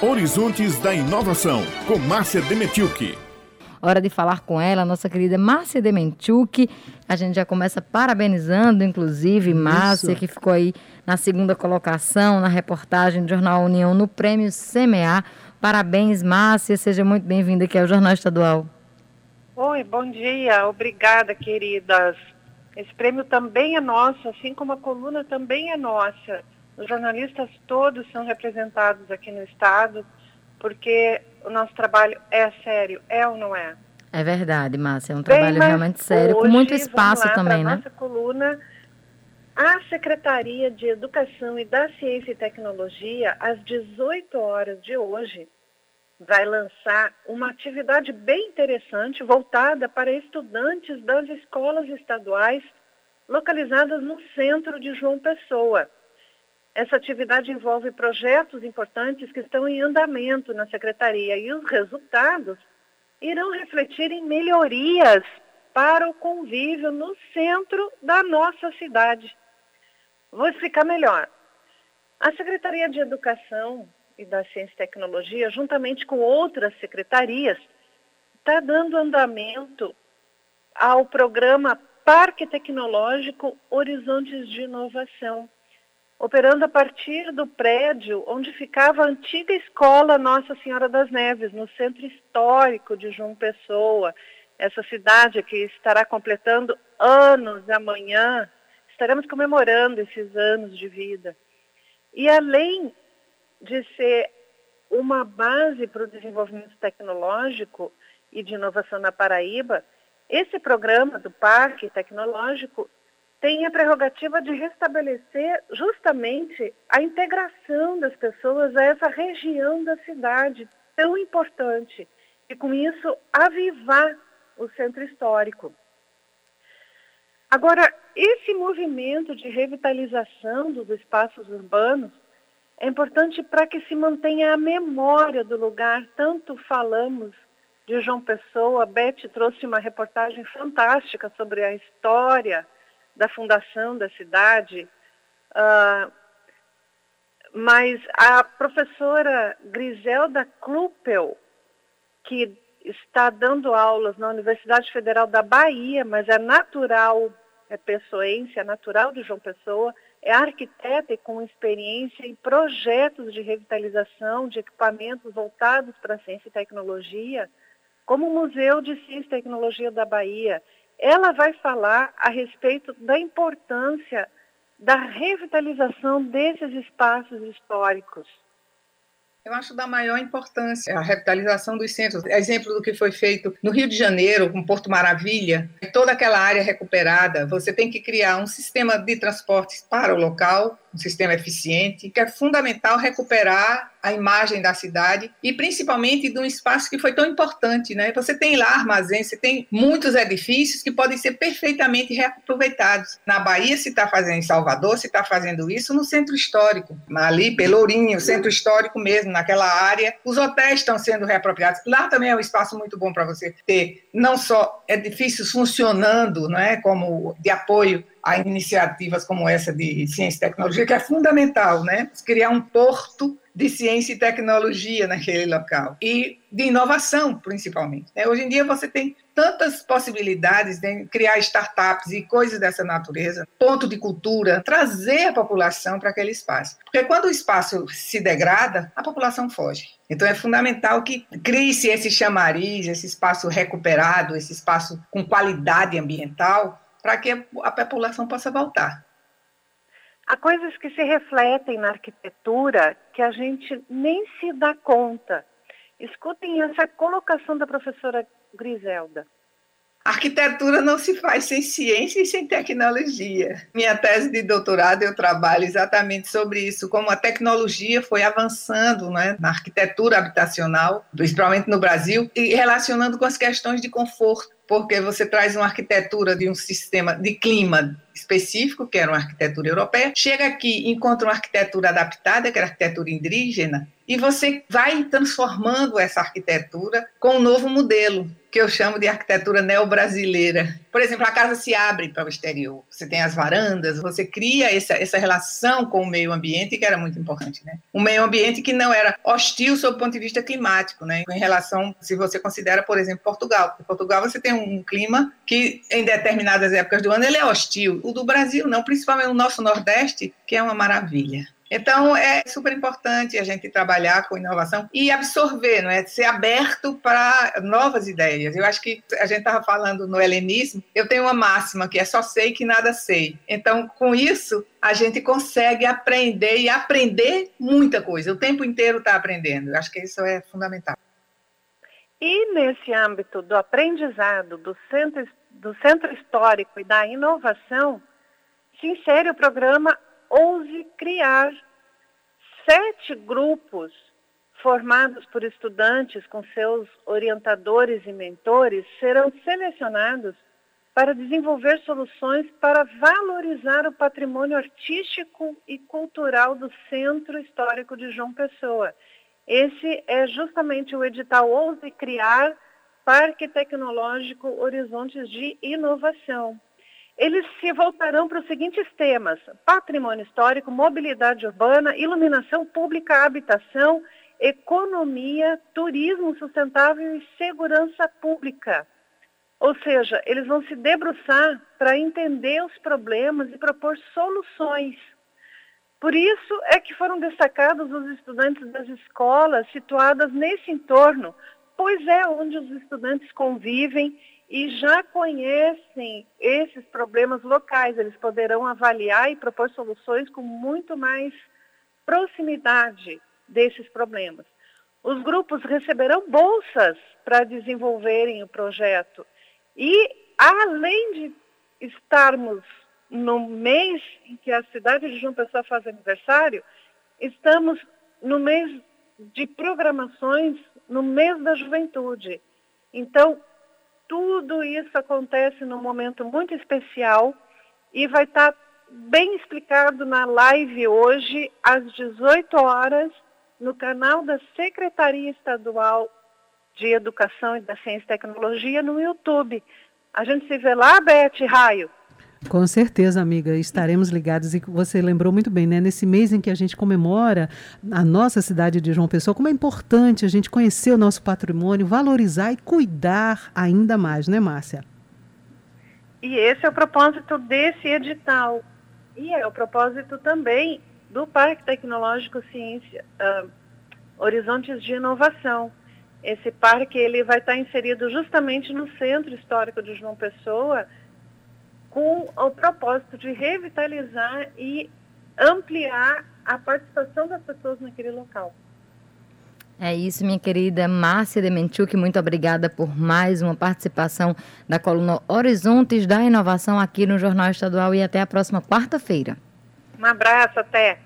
Horizontes da Inovação, com Márcia Demetilke. Hora de falar com ela, nossa querida Márcia Demetilke. A gente já começa parabenizando, inclusive, Márcia, Isso. que ficou aí na segunda colocação na reportagem do Jornal União no Prêmio CMA. Parabéns, Márcia. Seja muito bem-vinda aqui ao Jornal Estadual. Oi, bom dia. Obrigada, queridas. Esse prêmio também é nosso, assim como a coluna também é nossa. Os jornalistas todos são representados aqui no Estado, porque o nosso trabalho é sério, é ou não é? É verdade, Márcia, é um Bem, trabalho realmente sério, hoje, com muito espaço lá, também, né? nossa coluna, a Secretaria de Educação e da Ciência e Tecnologia, às 18 horas de hoje, vai lançar uma atividade bem interessante voltada para estudantes das escolas estaduais localizadas no centro de João Pessoa. Essa atividade envolve projetos importantes que estão em andamento na secretaria e os resultados irão refletir em melhorias para o convívio no centro da nossa cidade. Vou explicar melhor. A Secretaria de Educação e da Ciência e Tecnologia, juntamente com outras secretarias, está dando andamento ao programa Parque Tecnológico Horizontes de Inovação operando a partir do prédio onde ficava a antiga escola Nossa Senhora das Neves, no centro histórico de João Pessoa, essa cidade que estará completando anos amanhã. Estaremos comemorando esses anos de vida. E além de ser uma base para o desenvolvimento tecnológico e de inovação na Paraíba, esse programa do Parque Tecnológico tem a prerrogativa de restabelecer justamente a integração das pessoas a essa região da cidade tão importante e com isso avivar o centro histórico. Agora, esse movimento de revitalização dos espaços urbanos é importante para que se mantenha a memória do lugar. Tanto falamos de João Pessoa, a Beth trouxe uma reportagem fantástica sobre a história da fundação da cidade, uh, mas a professora Griselda Kluppel, que está dando aulas na Universidade Federal da Bahia, mas é natural, é pessoense, é natural de João Pessoa, é arquiteta e com experiência em projetos de revitalização de equipamentos voltados para a ciência e tecnologia, como o Museu de Ciência e Tecnologia da Bahia ela vai falar a respeito da importância da revitalização desses espaços históricos. Eu acho da maior importância a revitalização dos centros. Exemplo do que foi feito no Rio de Janeiro, com Porto Maravilha, toda aquela área recuperada, você tem que criar um sistema de transportes para o local, um sistema eficiente, que é fundamental recuperar a imagem da cidade e principalmente de um espaço que foi tão importante, né? Você tem lá armazém, você tem muitos edifícios que podem ser perfeitamente reaproveitados. Na Bahia se está fazendo, em Salvador se está fazendo isso no centro histórico, ali Pelourinho, centro histórico mesmo, naquela área. Os hotéis estão sendo reapropriados. Lá também é um espaço muito bom para você ter não só edifícios funcionando, não é, como de apoio a iniciativas como essa de ciência e tecnologia, que é fundamental, né? Criar um porto de ciência e tecnologia naquele local e de inovação, principalmente. Né? Hoje em dia você tem tantas possibilidades de criar startups e coisas dessa natureza, ponto de cultura, trazer a população para aquele espaço. Porque quando o espaço se degrada, a população foge. Então é fundamental que crie-se esse chamariz, esse espaço recuperado, esse espaço com qualidade ambiental, para que a população possa voltar. Há coisas que se refletem na arquitetura que a gente nem se dá conta. Escutem essa colocação da professora Griselda. Arquitetura não se faz sem ciência e sem tecnologia. Minha tese de doutorado eu trabalho exatamente sobre isso, como a tecnologia foi avançando né, na arquitetura habitacional, principalmente no Brasil, e relacionando com as questões de conforto porque você traz uma arquitetura de um sistema de clima específico, que era uma arquitetura europeia, chega aqui, encontra uma arquitetura adaptada, que era arquitetura indígena, e você vai transformando essa arquitetura com um novo modelo, que eu chamo de arquitetura neo-brasileira. Por exemplo, a casa se abre para o exterior, você tem as varandas, você cria essa, essa relação com o meio ambiente, que era muito importante. Né? Um meio ambiente que não era hostil sob o ponto de vista climático, né? em relação, se você considera, por exemplo, Portugal. Em Portugal você tem um clima que, em determinadas épocas do ano, ele é hostil. O do Brasil não, principalmente no nosso Nordeste, que é uma maravilha. Então, é super importante a gente trabalhar com inovação e absorver, não é? ser aberto para novas ideias. Eu acho que a gente estava falando no helenismo, eu tenho uma máxima que é só sei que nada sei. Então, com isso, a gente consegue aprender e aprender muita coisa. O tempo inteiro está aprendendo. Eu acho que isso é fundamental. E nesse âmbito do aprendizado, do centro, do centro histórico e da inovação, se insere o programa ouse criar sete grupos formados por estudantes com seus orientadores e mentores serão selecionados para desenvolver soluções para valorizar o patrimônio artístico e cultural do Centro Histórico de João Pessoa. Esse é justamente o edital Ouse Criar Parque Tecnológico Horizontes de Inovação eles se voltarão para os seguintes temas: patrimônio histórico, mobilidade urbana, iluminação pública, habitação, economia, turismo sustentável e segurança pública. Ou seja, eles vão se debruçar para entender os problemas e propor soluções. Por isso é que foram destacados os estudantes das escolas situadas nesse entorno, pois é onde os estudantes convivem e já conhecem esses problemas locais. Eles poderão avaliar e propor soluções com muito mais proximidade desses problemas. Os grupos receberão bolsas para desenvolverem o projeto. E, além de estarmos no mês em que a cidade de João Pessoa faz aniversário, estamos no mês de programações, no mês da juventude. Então, tudo isso acontece num momento muito especial e vai estar bem explicado na live hoje, às 18 horas, no canal da Secretaria Estadual de Educação e da Ciência e Tecnologia no YouTube. A gente se vê lá, Beth Raio. Com certeza, amiga, estaremos ligados e você lembrou muito bem, né? Nesse mês em que a gente comemora a nossa cidade de João Pessoa, como é importante a gente conhecer o nosso patrimônio, valorizar e cuidar ainda mais, né, Márcia? E esse é o propósito desse edital. E é o propósito também do Parque Tecnológico Ciência, uh, Horizontes de Inovação. Esse parque ele vai estar inserido justamente no Centro Histórico de João Pessoa, com o propósito de revitalizar e ampliar a participação das pessoas naquele local. É isso, minha querida Márcia Dementiuk, muito obrigada por mais uma participação da coluna Horizontes da Inovação aqui no Jornal Estadual e até a próxima quarta-feira. Um abraço, até.